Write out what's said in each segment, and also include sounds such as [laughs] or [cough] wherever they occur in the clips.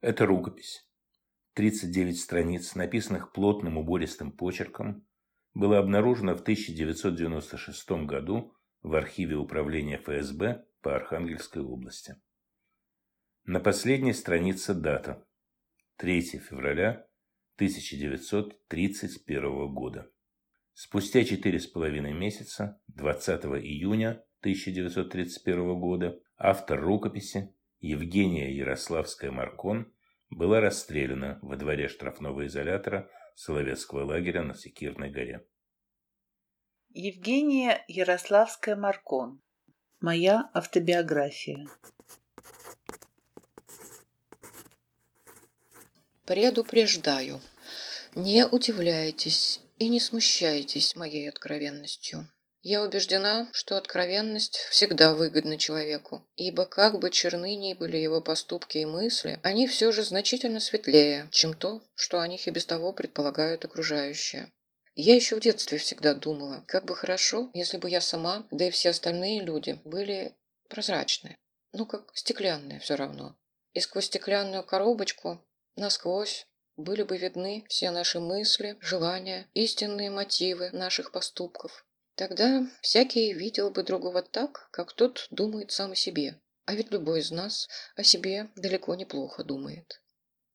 Это рукопись. 39 страниц, написанных плотным убористым почерком, была обнаружена в 1996 году в архиве управления ФСБ по Архангельской области. На последней странице дата. 3 февраля 1931 года. Спустя четыре с половиной месяца, 20 июня 1931 года, автор рукописи Евгения Ярославская-Маркон была расстреляна во дворе штрафного изолятора Соловецкого лагеря на Секирной горе. Евгения Ярославская-Маркон. Моя автобиография. Предупреждаю, не удивляйтесь и не смущайтесь моей откровенностью. Я убеждена, что откровенность всегда выгодна человеку, ибо как бы черны ни были его поступки и мысли, они все же значительно светлее, чем то, что о них и без того предполагают окружающие. Я еще в детстве всегда думала, как бы хорошо, если бы я сама, да и все остальные люди, были прозрачные. Ну, как стеклянные все равно. И сквозь стеклянную коробочку, насквозь, были бы видны все наши мысли, желания, истинные мотивы наших поступков. Тогда всякий видел бы другого так, как тот думает сам о себе. А ведь любой из нас о себе далеко неплохо думает.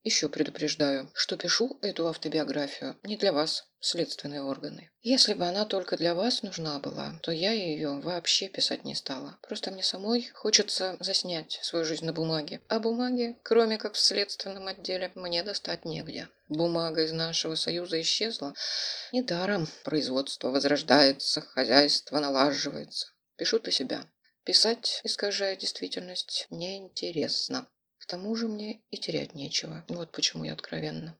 Еще предупреждаю, что пишу эту автобиографию не для вас, следственные органы. Если бы она только для вас нужна была, то я ее вообще писать не стала. Просто мне самой хочется заснять свою жизнь на бумаге. А бумаги, кроме как в следственном отделе, мне достать негде. Бумага из нашего союза исчезла. Недаром производство возрождается, хозяйство налаживается. Пишу для себя. Писать, искажая действительность, неинтересно. К тому же мне и терять нечего. Вот почему я откровенна.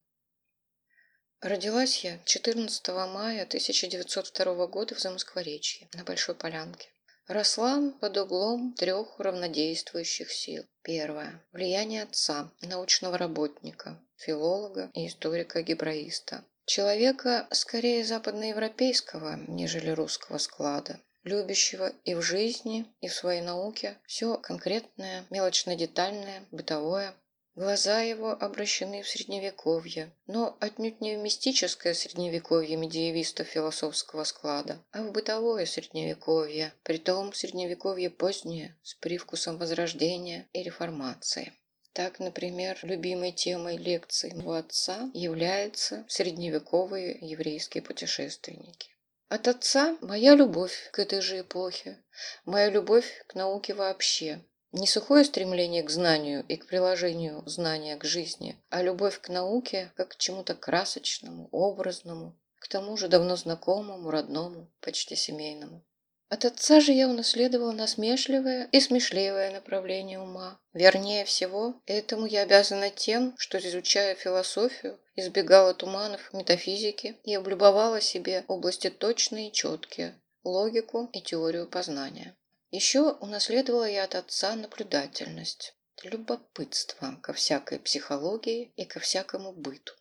Родилась я 14 мая 1902 года в Замоскворечье, на Большой Полянке. Росла под углом трех равнодействующих сил. Первое. Влияние отца, научного работника, филолога и историка-гебраиста. Человека скорее западноевропейского, нежели русского склада любящего и в жизни, и в своей науке все конкретное, мелочно-детальное, бытовое. Глаза его обращены в средневековье, но отнюдь не в мистическое средневековье медиевистов философского склада, а в бытовое средневековье, притом средневековье позднее, с привкусом возрождения и реформации. Так, например, любимой темой лекций моего отца являются средневековые еврейские путешественники. От отца моя любовь к этой же эпохе, моя любовь к науке вообще. Не сухое стремление к знанию и к приложению знания к жизни, а любовь к науке как к чему-то красочному, образному, к тому же давно знакомому, родному, почти семейному. От отца же я унаследовала насмешливое и смешливое направление ума. Вернее всего, этому я обязана тем, что, изучая философию, избегала туманов метафизики и облюбовала себе области точные и четкие, логику и теорию познания. Еще унаследовала я от отца наблюдательность, любопытство ко всякой психологии и ко всякому быту.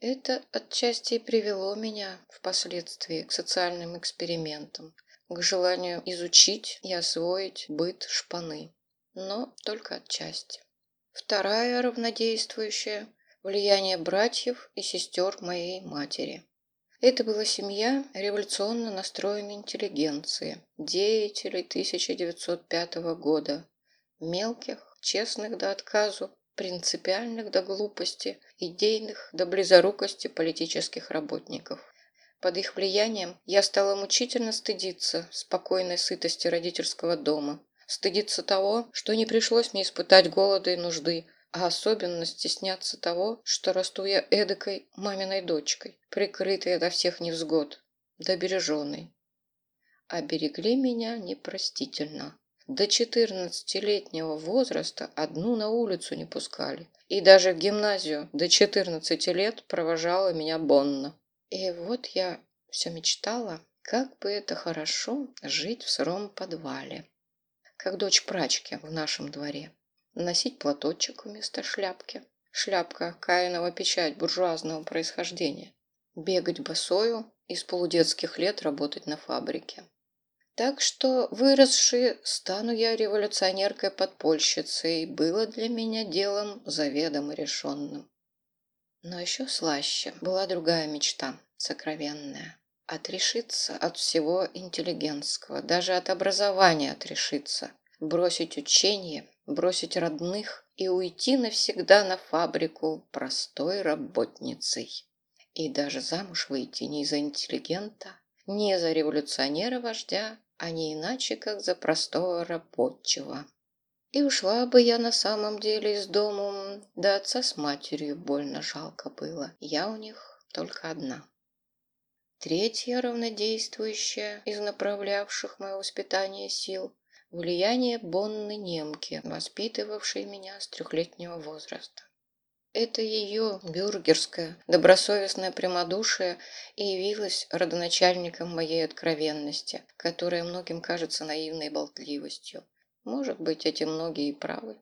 Это отчасти привело меня впоследствии к социальным экспериментам, к желанию изучить и освоить быт шпаны, но только отчасти. Вторая равнодействующая – влияние братьев и сестер моей матери. Это была семья революционно настроенной интеллигенции, деятелей 1905 года, мелких, честных до отказу, принципиальных до глупости, идейных до близорукости политических работников. Под их влиянием я стала мучительно стыдиться спокойной сытости родительского дома, стыдиться того, что не пришлось мне испытать голода и нужды, а особенно стесняться того, что расту я эдакой маминой дочкой, прикрытой ото всех невзгод, добереженной. Оберегли меня непростительно. До четырнадцатилетнего возраста одну на улицу не пускали. И даже в гимназию до четырнадцати лет провожала меня Бонна. И вот я все мечтала, как бы это хорошо жить в сыром подвале, как дочь прачки в нашем дворе. Носить платочек вместо шляпки. Шляпка – Каинова печать буржуазного происхождения. Бегать босою и с полудетских лет работать на фабрике. Так что, выросши, стану я революционеркой-подпольщицей, было для меня делом заведомо решенным. Но еще слаще была другая мечта, сокровенная. Отрешиться от всего интеллигентского, даже от образования отрешиться, бросить учение, бросить родных и уйти навсегда на фабрику простой работницей. И даже замуж выйти не за интеллигента, не за революционера-вождя, а не иначе, как за простого рабочего. И ушла бы я на самом деле из дому, да отца с матерью больно жалко было. Я у них только одна. Третья равнодействующая из направлявших мое воспитание сил – влияние Бонны немки, воспитывавшей меня с трехлетнего возраста. Это ее бюргерское, добросовестное прямодушие и явилось родоначальником моей откровенности, которая многим кажется наивной болтливостью. Может быть, эти многие и правы.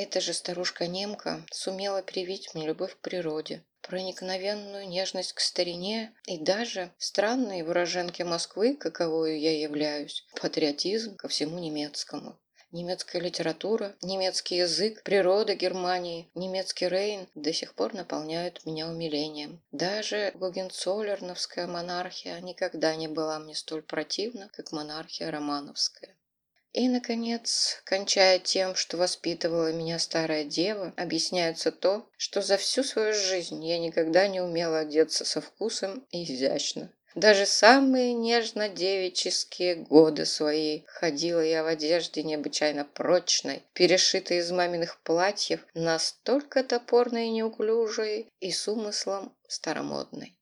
Эта же старушка-немка сумела привить мне любовь к природе, проникновенную нежность к старине и даже странные выраженки Москвы, каковою я являюсь, патриотизм ко всему немецкому немецкая литература, немецкий язык, природа Германии, немецкий Рейн до сих пор наполняют меня умилением. Даже гогенцоллерновская монархия никогда не была мне столь противна, как монархия романовская. И, наконец, кончая тем, что воспитывала меня старая дева, объясняется то, что за всю свою жизнь я никогда не умела одеться со вкусом и изящно. Даже самые нежно-девические годы свои ходила я в одежде необычайно прочной, перешитой из маминых платьев, настолько топорной и неуклюжей и с умыслом старомодной.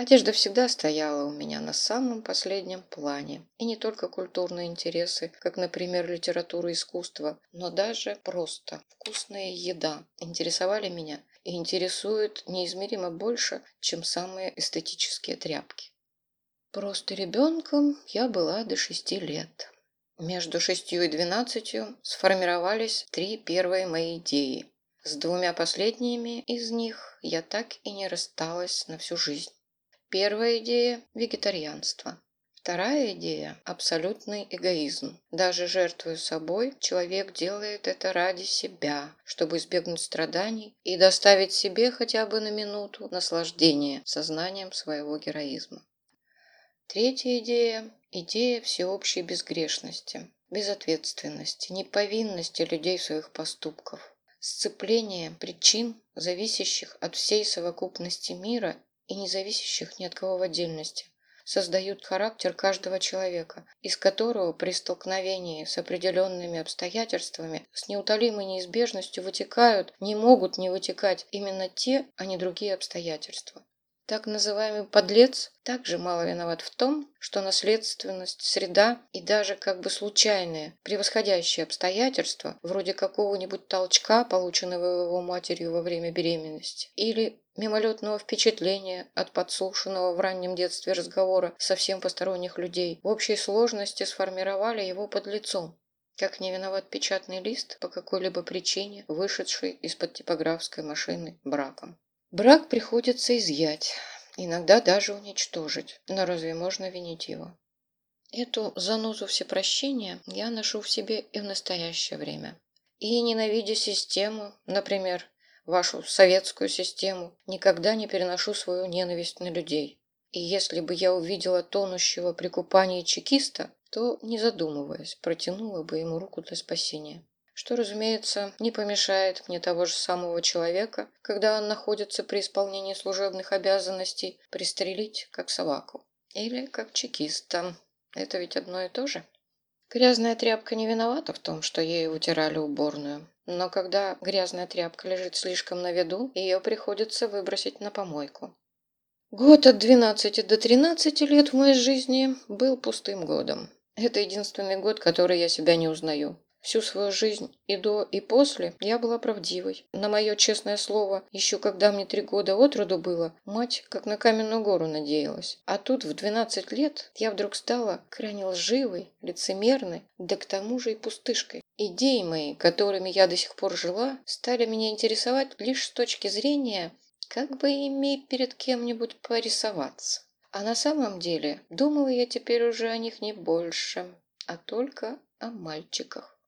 Одежда всегда стояла у меня на самом последнем плане. И не только культурные интересы, как, например, литература и искусство, но даже просто вкусная еда интересовали меня и интересуют неизмеримо больше, чем самые эстетические тряпки. Просто ребенком я была до шести лет. Между шестью и двенадцатью сформировались три первые мои идеи. С двумя последними из них я так и не рассталась на всю жизнь. Первая идея – вегетарианство. Вторая идея – абсолютный эгоизм. Даже жертвуя собой, человек делает это ради себя, чтобы избегнуть страданий и доставить себе хотя бы на минуту наслаждение сознанием своего героизма. Третья идея – идея всеобщей безгрешности, безответственности, неповинности людей в своих поступках, сцепление причин, зависящих от всей совокупности мира и не зависящих ни от кого в отдельности, создают характер каждого человека, из которого при столкновении с определенными обстоятельствами с неутолимой неизбежностью вытекают, не могут не вытекать именно те, а не другие обстоятельства. Так называемый подлец также мало виноват в том, что наследственность, среда и даже как бы случайные, превосходящие обстоятельства, вроде какого-нибудь толчка, полученного его матерью во время беременности, или мимолетного впечатления от подслушанного в раннем детстве разговора совсем посторонних людей, в общей сложности сформировали его под лицом. Как не виноват печатный лист по какой-либо причине, вышедший из-под типографской машины браком. Брак приходится изъять, иногда даже уничтожить, но разве можно винить его? Эту занозу всепрощения я ношу в себе и в настоящее время. И, ненавидя систему, например, вашу советскую систему, никогда не переношу свою ненависть на людей. И если бы я увидела тонущего при купании чекиста, то, не задумываясь, протянула бы ему руку для спасения что, разумеется, не помешает мне того же самого человека, когда он находится при исполнении служебных обязанностей, пристрелить как собаку. Или как чекиста. Это ведь одно и то же. Грязная тряпка не виновата в том, что ею вытирали уборную. Но когда грязная тряпка лежит слишком на виду, ее приходится выбросить на помойку. Год от 12 до 13 лет в моей жизни был пустым годом. Это единственный год, который я себя не узнаю. Всю свою жизнь и до, и после я была правдивой. На мое честное слово, еще когда мне три года от роду было, мать как на каменную гору надеялась. А тут в двенадцать лет я вдруг стала крайне лживой, лицемерной, да к тому же и пустышкой. Идеи мои, которыми я до сих пор жила, стали меня интересовать лишь с точки зрения, как бы ими перед кем-нибудь порисоваться. А на самом деле думала я теперь уже о них не больше, а только о мальчиках.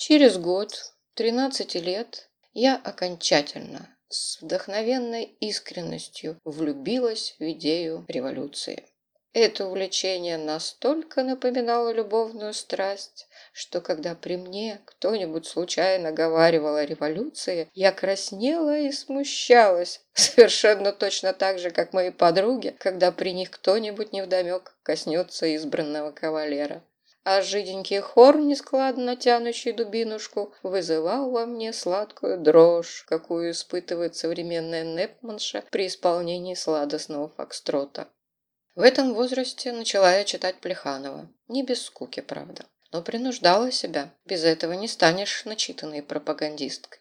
Через год, 13 лет, я окончательно, с вдохновенной искренностью влюбилась в идею революции. Это увлечение настолько напоминало любовную страсть, что когда при мне кто-нибудь случайно говаривал о революции, я краснела и смущалась, [laughs] совершенно точно так же, как мои подруги, когда при них кто-нибудь невдомек коснется избранного кавалера. А жиденький хор, нескладно тянущий дубинушку, вызывал во мне сладкую дрожь, какую испытывает современная непманша при исполнении сладостного фокстрота. В этом возрасте начала я читать Плеханова. Не без скуки, правда. Но принуждала себя. Без этого не станешь начитанной пропагандисткой.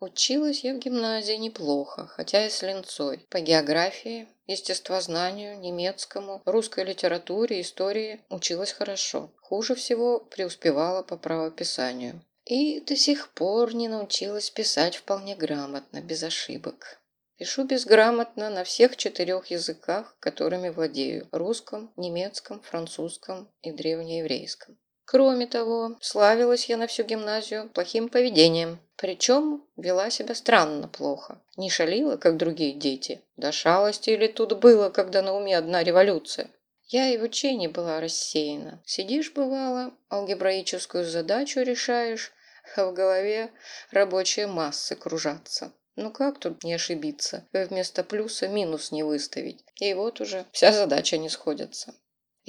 Училась я в гимназии неплохо, хотя и с линцой. По географии, естествознанию, немецкому, русской литературе, истории училась хорошо. Хуже всего преуспевала по правописанию. И до сих пор не научилась писать вполне грамотно, без ошибок. Пишу безграмотно на всех четырех языках, которыми владею – русском, немецком, французском и древнееврейском. Кроме того, славилась я на всю гимназию плохим поведением. Причем вела себя странно плохо. Не шалила, как другие дети. До шалости или тут было, когда на уме одна революция. Я и в учении была рассеяна. Сидишь, бывало, алгебраическую задачу решаешь, [laughs] а в голове рабочие массы кружатся. Ну как тут не ошибиться? Вместо плюса минус не выставить. И вот уже вся задача не сходится.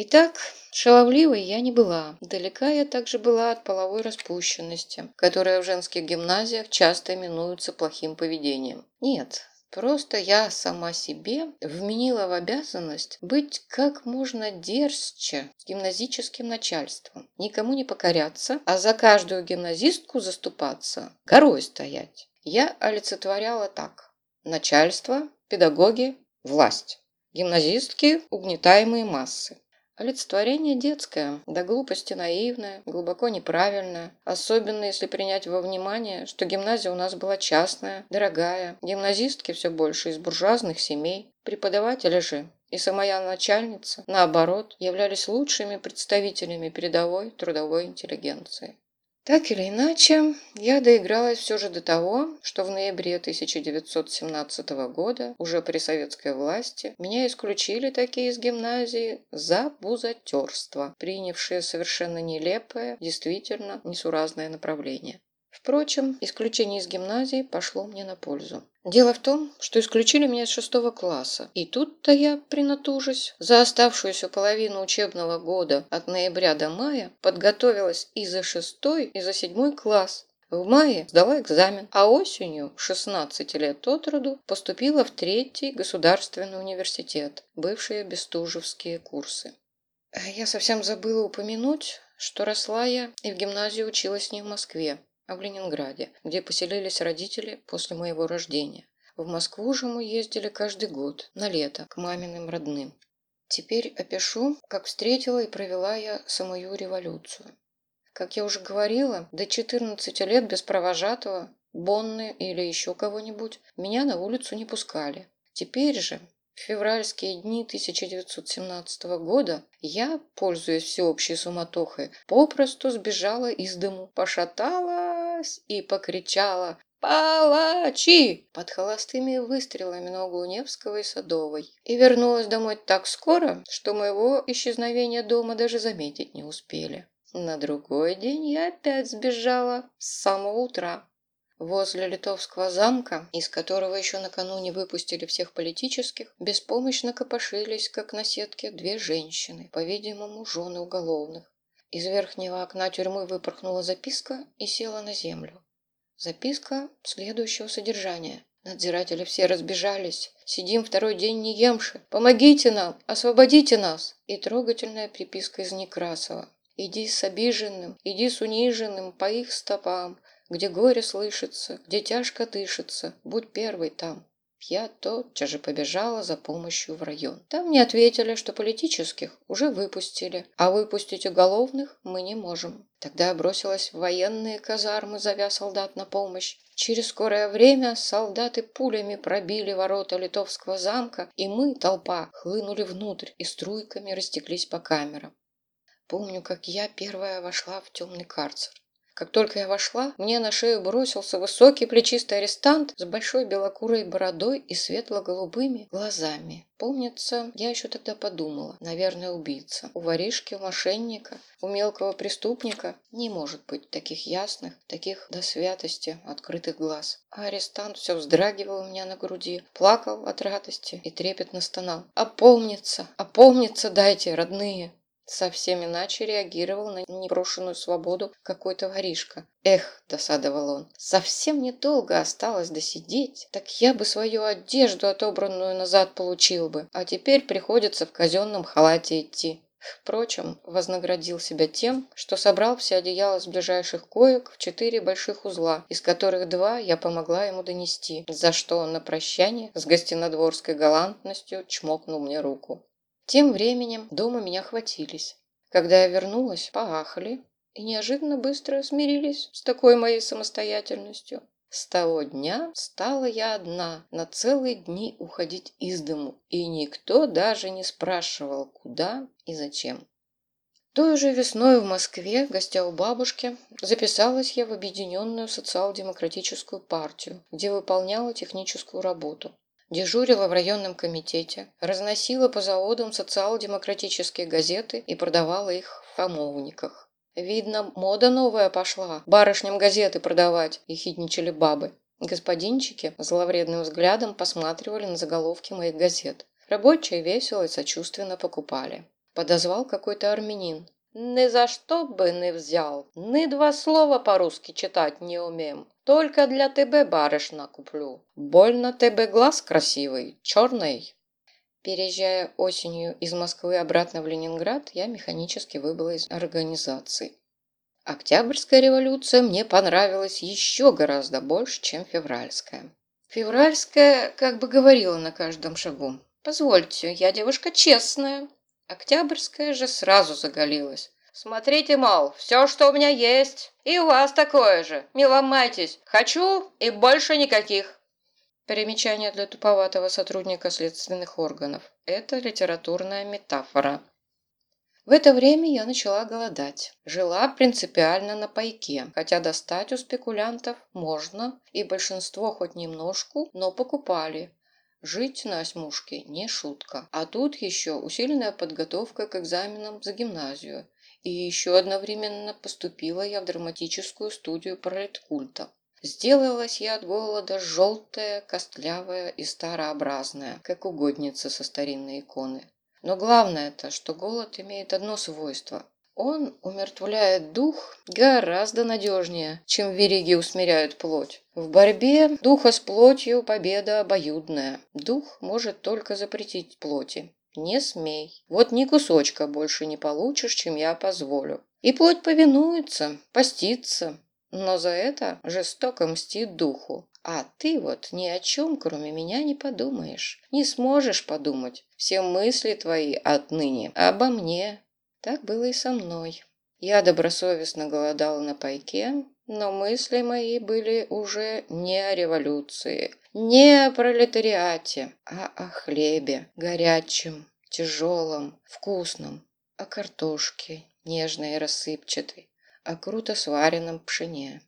Итак, шаловливой я не была. Далека я также была от половой распущенности, которая в женских гимназиях часто именуется плохим поведением. Нет, Просто я сама себе вменила в обязанность быть как можно дерзче с гимназическим начальством, никому не покоряться, а за каждую гимназистку заступаться, горой стоять я олицетворяла так. Начальство, педагоги, власть. Гимназистки – угнетаемые массы. Олицетворение детское, до глупости наивное, глубоко неправильное, особенно если принять во внимание, что гимназия у нас была частная, дорогая, гимназистки все больше из буржуазных семей, преподаватели же и самая начальница, наоборот, являлись лучшими представителями передовой трудовой интеллигенции. Так или иначе, я доигралась все же до того, что в ноябре 1917 года, уже при советской власти, меня исключили такие из гимназии за бузатерство, принявшие совершенно нелепое, действительно несуразное направление. Впрочем, исключение из гимназии пошло мне на пользу. Дело в том, что исключили меня с шестого класса, и тут-то я, принатужусь, за оставшуюся половину учебного года от ноября до мая подготовилась и за шестой, и за седьмой класс. В мае сдала экзамен, а осенью, 16 лет от роду, поступила в третий государственный университет, бывшие бестужевские курсы. Я совсем забыла упомянуть, что росла я и в гимназии училась не в Москве, а в Ленинграде, где поселились родители после моего рождения. В Москву же мы ездили каждый год, на лето, к маминым родным. Теперь опишу, как встретила и провела я самую революцию. Как я уже говорила, до 14 лет без провожатого, Бонны или еще кого-нибудь меня на улицу не пускали. Теперь же, в февральские дни 1917 года я, пользуясь всеобщей суматохой, попросту сбежала из дому, пошаталась и покричала «Палачи!» под холостыми выстрелами на углу Невского и Садовой. И вернулась домой так скоро, что моего исчезновения дома даже заметить не успели. На другой день я опять сбежала с самого утра. Возле Литовского замка, из которого еще накануне выпустили всех политических, беспомощно копошились, как на сетке, две женщины, по-видимому, жены уголовных. Из верхнего окна тюрьмы выпорхнула записка и села на землю. Записка следующего содержания. Надзиратели все разбежались. Сидим второй день не емши. Помогите нам! Освободите нас! И трогательная приписка из Некрасова. Иди с обиженным, иди с униженным по их стопам, где горе слышится, где тяжко дышится, будь первый там. Я тотчас же побежала за помощью в район. Там мне ответили, что политических уже выпустили, а выпустить уголовных мы не можем. Тогда бросилась в военные казармы, зовя солдат на помощь. Через скорое время солдаты пулями пробили ворота литовского замка, и мы, толпа, хлынули внутрь и струйками растеклись по камерам. Помню, как я первая вошла в темный карцер. Как только я вошла, мне на шею бросился высокий плечистый арестант с большой белокурой бородой и светло-голубыми глазами. Помнится, я еще тогда подумала, наверное, убийца. У воришки, у мошенника, у мелкого преступника не может быть таких ясных, таких до святости открытых глаз. А арестант все вздрагивал у меня на груди, плакал от радости и трепетно стонал. «Опомниться! Опомниться дайте, родные!» Совсем иначе реагировал на непрошенную свободу какой-то воришка. Эх, досадовал он, совсем недолго осталось досидеть, так я бы свою одежду отобранную назад получил бы, а теперь приходится в казенном халате идти. Впрочем, вознаградил себя тем, что собрал все одеяла с ближайших коек в четыре больших узла, из которых два я помогла ему донести, за что он на прощание с гостинодворской галантностью чмокнул мне руку. Тем временем дома меня хватились. Когда я вернулась, поахали и неожиданно быстро смирились с такой моей самостоятельностью. С того дня стала я одна на целые дни уходить из дому, и никто даже не спрашивал, куда и зачем. Той же весной в Москве, гостя у бабушки, записалась я в Объединенную социал-демократическую партию, где выполняла техническую работу. Дежурила в районном комитете, разносила по заводам социал-демократические газеты и продавала их в хамовниках. Видно, мода новая пошла, барышням газеты продавать, и хитничали бабы. Господинчики зловредным взглядом посматривали на заголовки моих газет. Рабочие весело и сочувственно покупали. Подозвал какой-то армянин. «Ни за что бы не взял, ни два слова по-русски читать не умеем. Только для тебе, барышна, куплю. Больно тебе глаз красивый, черный. Переезжая осенью из Москвы обратно в Ленинград, я механически выбыла из организации. Октябрьская революция мне понравилась еще гораздо больше, чем февральская. Февральская как бы говорила на каждом шагу. «Позвольте, я девушка честная». Октябрьская же сразу заголилась. Смотрите, мол, все, что у меня есть, и у вас такое же. Не ломайтесь. Хочу и больше никаких. Примечание для туповатого сотрудника следственных органов. Это литературная метафора. В это время я начала голодать. Жила принципиально на пайке, хотя достать у спекулянтов можно, и большинство хоть немножку, но покупали. Жить на осьмушке не шутка. А тут еще усиленная подготовка к экзаменам за гимназию. И еще одновременно поступила я в драматическую студию пролеткульта. Сделалась я от голода желтая, костлявая и старообразная, как угодница со старинной иконы. Но главное-то, что голод имеет одно свойство. Он умертвляет дух гораздо надежнее, чем вериги усмиряют плоть. В борьбе духа с плотью победа обоюдная. Дух может только запретить плоти. Не смей. Вот ни кусочка больше не получишь, чем я позволю. И плоть повинуется, постится, но за это жестоко мстит духу. А ты вот ни о чем, кроме меня, не подумаешь. Не сможешь подумать. Все мысли твои отныне обо мне. Так было и со мной. Я добросовестно голодала на пайке, но мысли мои были уже не о революции, не о пролетариате, а о хлебе, горячем, тяжелом, вкусном, о картошке, нежной и рассыпчатой, о круто сваренном пшене.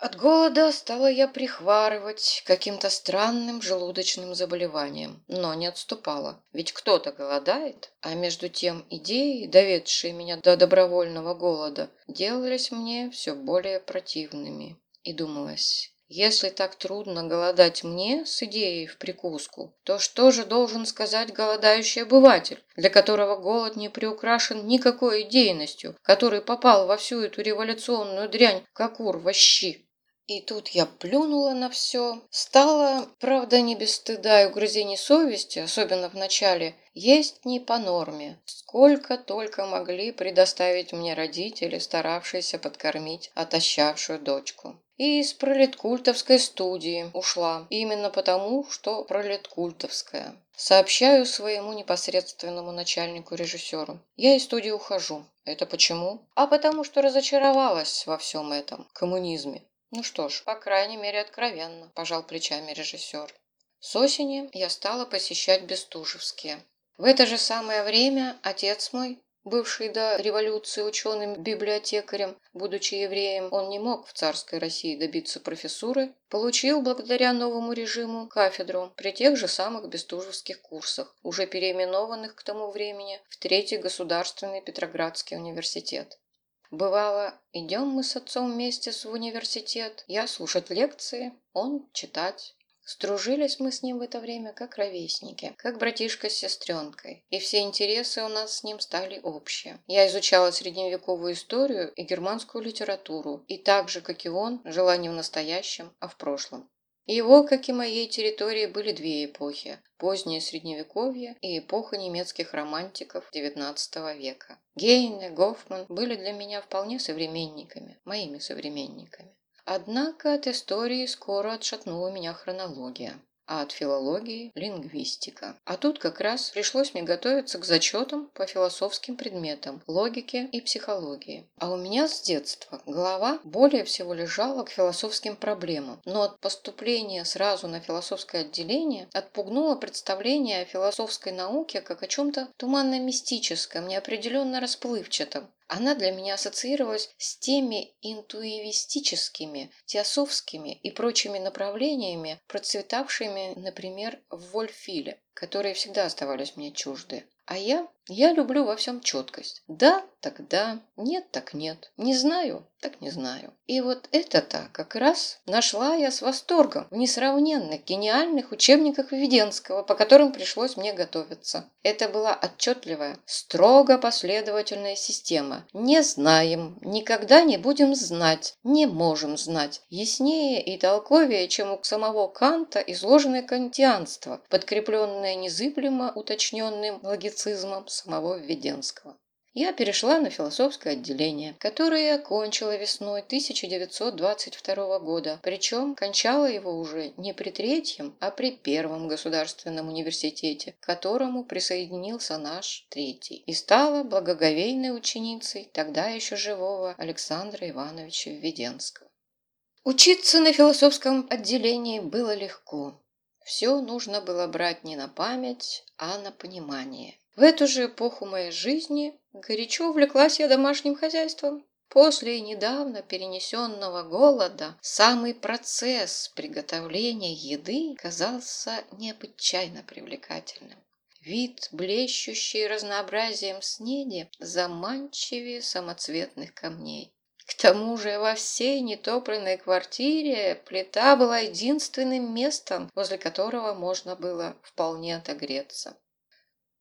От голода стала я прихварывать каким-то странным желудочным заболеванием, но не отступала. Ведь кто-то голодает, а между тем идеи, доведшие меня до добровольного голода, делались мне все более противными. И думалось, если так трудно голодать мне с идеей в прикуску, то что же должен сказать голодающий обыватель, для которого голод не приукрашен никакой идейностью, который попал во всю эту революционную дрянь, как ур во щи? И тут я плюнула на все. Стала, правда, не без стыда и угрызений совести, особенно в начале, есть не по норме. Сколько только могли предоставить мне родители, старавшиеся подкормить отощавшую дочку. И из пролеткультовской студии ушла. Именно потому, что пролеткультовская. Сообщаю своему непосредственному начальнику-режиссеру. Я из студии ухожу. Это почему? А потому что разочаровалась во всем этом коммунизме. Ну что ж, по крайней мере, откровенно, пожал плечами режиссер. С осени я стала посещать Бестужевские. В это же самое время отец мой Бывший до революции ученым-библиотекарем, будучи евреем, он не мог в царской России добиться профессуры, получил благодаря новому режиму кафедру при тех же самых бестужевских курсах, уже переименованных к тому времени в Третий государственный Петроградский университет. Бывало, идем мы с отцом вместе в университет, я слушать лекции, он читать. Стружились мы с ним в это время как ровесники, как братишка с сестренкой, и все интересы у нас с ним стали общие. Я изучала средневековую историю и германскую литературу, и так же, как и он, жила не в настоящем, а в прошлом. Его, как и моей территории, были две эпохи – позднее Средневековье и эпоха немецких романтиков XIX века. Гейне, Гофман были для меня вполне современниками, моими современниками. Однако от истории скоро отшатнула меня хронология а от филологии – лингвистика. А тут как раз пришлось мне готовиться к зачетам по философским предметам, логике и психологии. А у меня с детства голова более всего лежала к философским проблемам, но от поступления сразу на философское отделение отпугнуло представление о философской науке как о чем-то туманно-мистическом, неопределенно расплывчатом, она для меня ассоциировалась с теми интуивистическими, теософскими и прочими направлениями, процветавшими, например, в Вольфиле, которые всегда оставались мне чужды. А я? Я люблю во всем четкость. Да, так да, нет, так нет. Не знаю, так не знаю. И вот это-то как раз нашла я с восторгом в несравненных гениальных учебниках Введенского, по которым пришлось мне готовиться. Это была отчетливая, строго последовательная система. Не знаем, никогда не будем знать, не можем знать. Яснее и толковее, чем у самого Канта изложенное кантианство, подкрепленное незыблемо уточненным логицизмом самого Введенского. Я перешла на философское отделение, которое окончила весной 1922 года, причем кончала его уже не при третьем, а при первом государственном университете, к которому присоединился наш третий, и стала благоговейной ученицей тогда еще живого Александра Ивановича Введенского. Учиться на философском отделении было легко. Все нужно было брать не на память, а на понимание. В эту же эпоху моей жизни горячо увлеклась я домашним хозяйством. После недавно перенесенного голода самый процесс приготовления еды казался необычайно привлекательным. Вид, блещущий разнообразием снеди, заманчивее самоцветных камней. К тому же во всей нетопленной квартире плита была единственным местом, возле которого можно было вполне отогреться.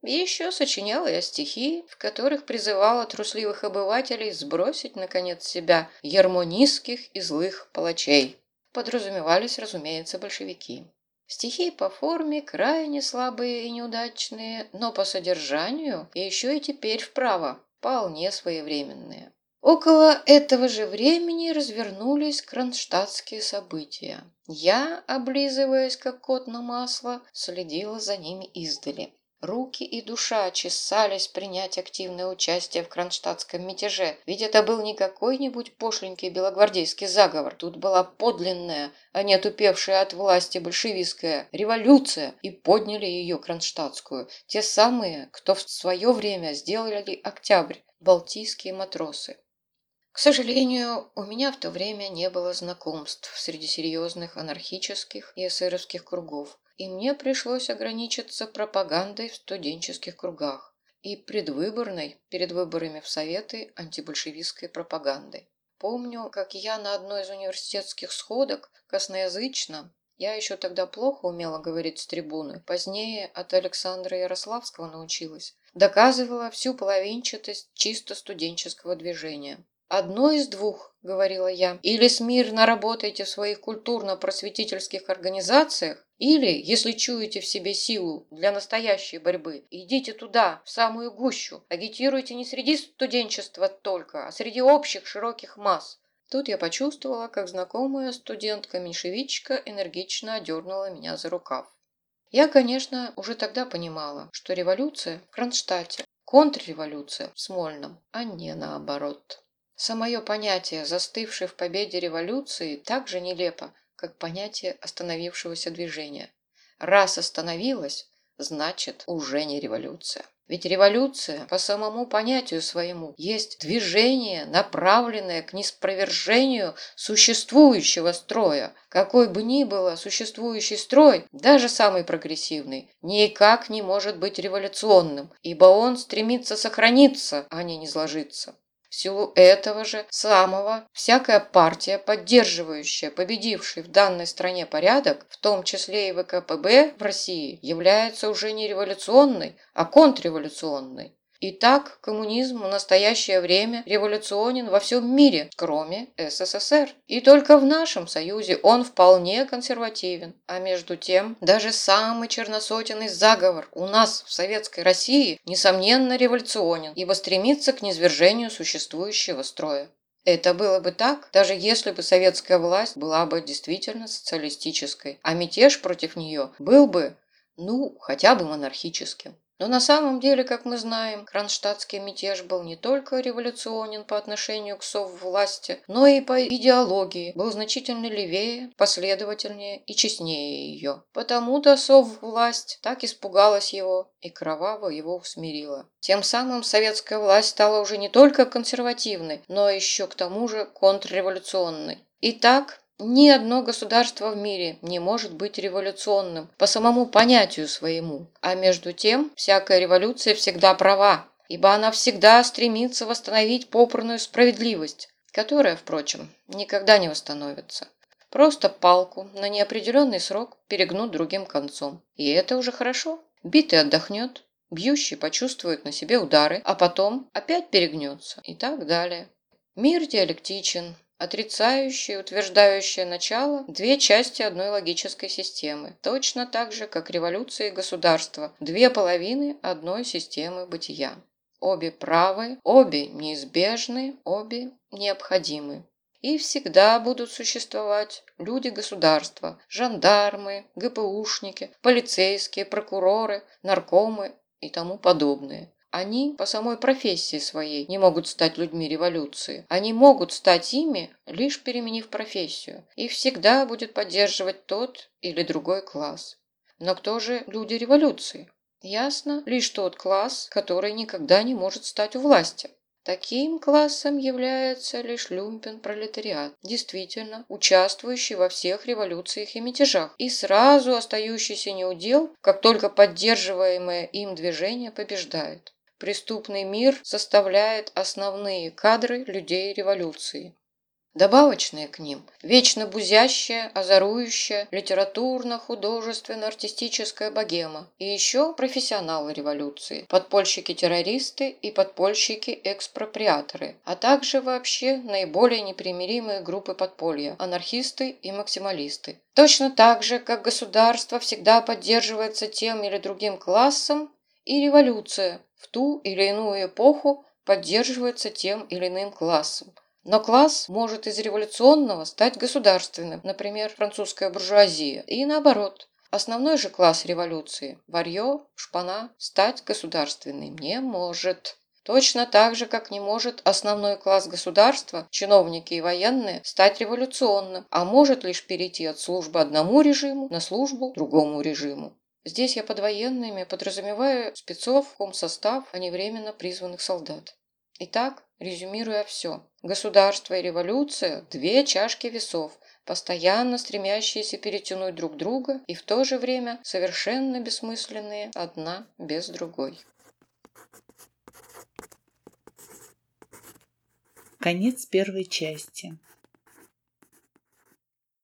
Еще сочиняла я стихи, в которых призывала трусливых обывателей сбросить, наконец, себя ярмо и злых палачей. Подразумевались, разумеется, большевики. Стихи по форме крайне слабые и неудачные, но по содержанию и еще и теперь вправо вполне своевременные. Около этого же времени развернулись кронштадтские события. Я, облизываясь как кот на масло, следила за ними издали. Руки и душа чесались принять активное участие в кронштадтском мятеже, ведь это был не какой-нибудь пошленький белогвардейский заговор. Тут была подлинная, а не отупевшая от власти большевистская революция, и подняли ее кронштадтскую. Те самые, кто в свое время сделали октябрь, балтийские матросы. К сожалению, у меня в то время не было знакомств среди серьезных анархических и эсеровских кругов и мне пришлось ограничиться пропагандой в студенческих кругах и предвыборной, перед выборами в Советы, антибольшевистской пропагандой. Помню, как я на одной из университетских сходок косноязычно, я еще тогда плохо умела говорить с трибуны, позднее от Александра Ярославского научилась, доказывала всю половинчатость чисто студенческого движения. «Одно из двух», — говорила я, — «или смирно работайте в своих культурно-просветительских организациях, или, если чуете в себе силу для настоящей борьбы, идите туда, в самую гущу, агитируйте не среди студенчества только, а среди общих широких масс. Тут я почувствовала, как знакомая студентка-меньшевичка энергично одернула меня за рукав. Я, конечно, уже тогда понимала, что революция в Кронштадте, контрреволюция в Смольном, а не наоборот. Самое понятие застывшей в победе революции так же нелепо, как понятие остановившегося движения. Раз остановилась, значит уже не революция. Ведь революция по самому понятию своему есть движение, направленное к неспровержению существующего строя. Какой бы ни было существующий строй, даже самый прогрессивный, никак не может быть революционным, ибо он стремится сохраниться, а не сложиться. Силу этого же самого всякая партия, поддерживающая победивший в данной стране порядок, в том числе и ВКПБ в России, является уже не революционной, а контрреволюционной. Итак, коммунизм в настоящее время революционен во всем мире, кроме СССР. И только в нашем союзе он вполне консервативен. А между тем, даже самый черносотенный заговор у нас в Советской России несомненно революционен, ибо стремится к низвержению существующего строя. Это было бы так, даже если бы советская власть была бы действительно социалистической, а мятеж против нее был бы, ну, хотя бы монархическим. Но на самом деле, как мы знаем, кронштадтский мятеж был не только революционен по отношению к соввласти, но и по идеологии был значительно левее, последовательнее и честнее ее. Потому-то соввласть так испугалась его и кроваво его усмирила. Тем самым советская власть стала уже не только консервативной, но еще к тому же контрреволюционной. Итак, ни одно государство в мире не может быть революционным по самому понятию своему. А между тем, всякая революция всегда права, ибо она всегда стремится восстановить попранную справедливость, которая, впрочем, никогда не восстановится. Просто палку на неопределенный срок перегнут другим концом. И это уже хорошо. Битый отдохнет, бьющий почувствует на себе удары, а потом опять перегнется и так далее. Мир диалектичен, Отрицающее и утверждающее начало – две части одной логической системы, точно так же, как революция и государство – две половины одной системы бытия. Обе правы, обе неизбежны, обе необходимы. И всегда будут существовать люди-государства, жандармы, ГПУшники, полицейские, прокуроры, наркомы и тому подобное. Они по самой профессии своей не могут стать людьми революции. Они могут стать ими, лишь переменив профессию. И всегда будет поддерживать тот или другой класс. Но кто же люди революции? Ясно, лишь тот класс, который никогда не может стать у власти. Таким классом является лишь люмпен-пролетариат, действительно участвующий во всех революциях и мятежах, и сразу остающийся неудел, как только поддерживаемое им движение побеждает. Преступный мир составляет основные кадры людей революции. Добавочные к ним – вечно бузящая, озорующая, литературно-художественно-артистическая богема. И еще профессионалы революции – подпольщики-террористы и подпольщики-экспроприаторы, а также вообще наиболее непримиримые группы подполья – анархисты и максималисты. Точно так же, как государство всегда поддерживается тем или другим классом, и революция в ту или иную эпоху поддерживается тем или иным классом. Но класс может из революционного стать государственным, например, французская буржуазия, и наоборот. Основной же класс революции – варье, шпана – стать государственным не может. Точно так же, как не может основной класс государства, чиновники и военные, стать революционным, а может лишь перейти от службы одному режиму на службу другому режиму. Здесь я под военными подразумеваю спецов, комсостав, а не временно призванных солдат. Итак, резюмируя все. Государство и революция – две чашки весов, постоянно стремящиеся перетянуть друг друга и в то же время совершенно бессмысленные одна без другой. Конец первой части.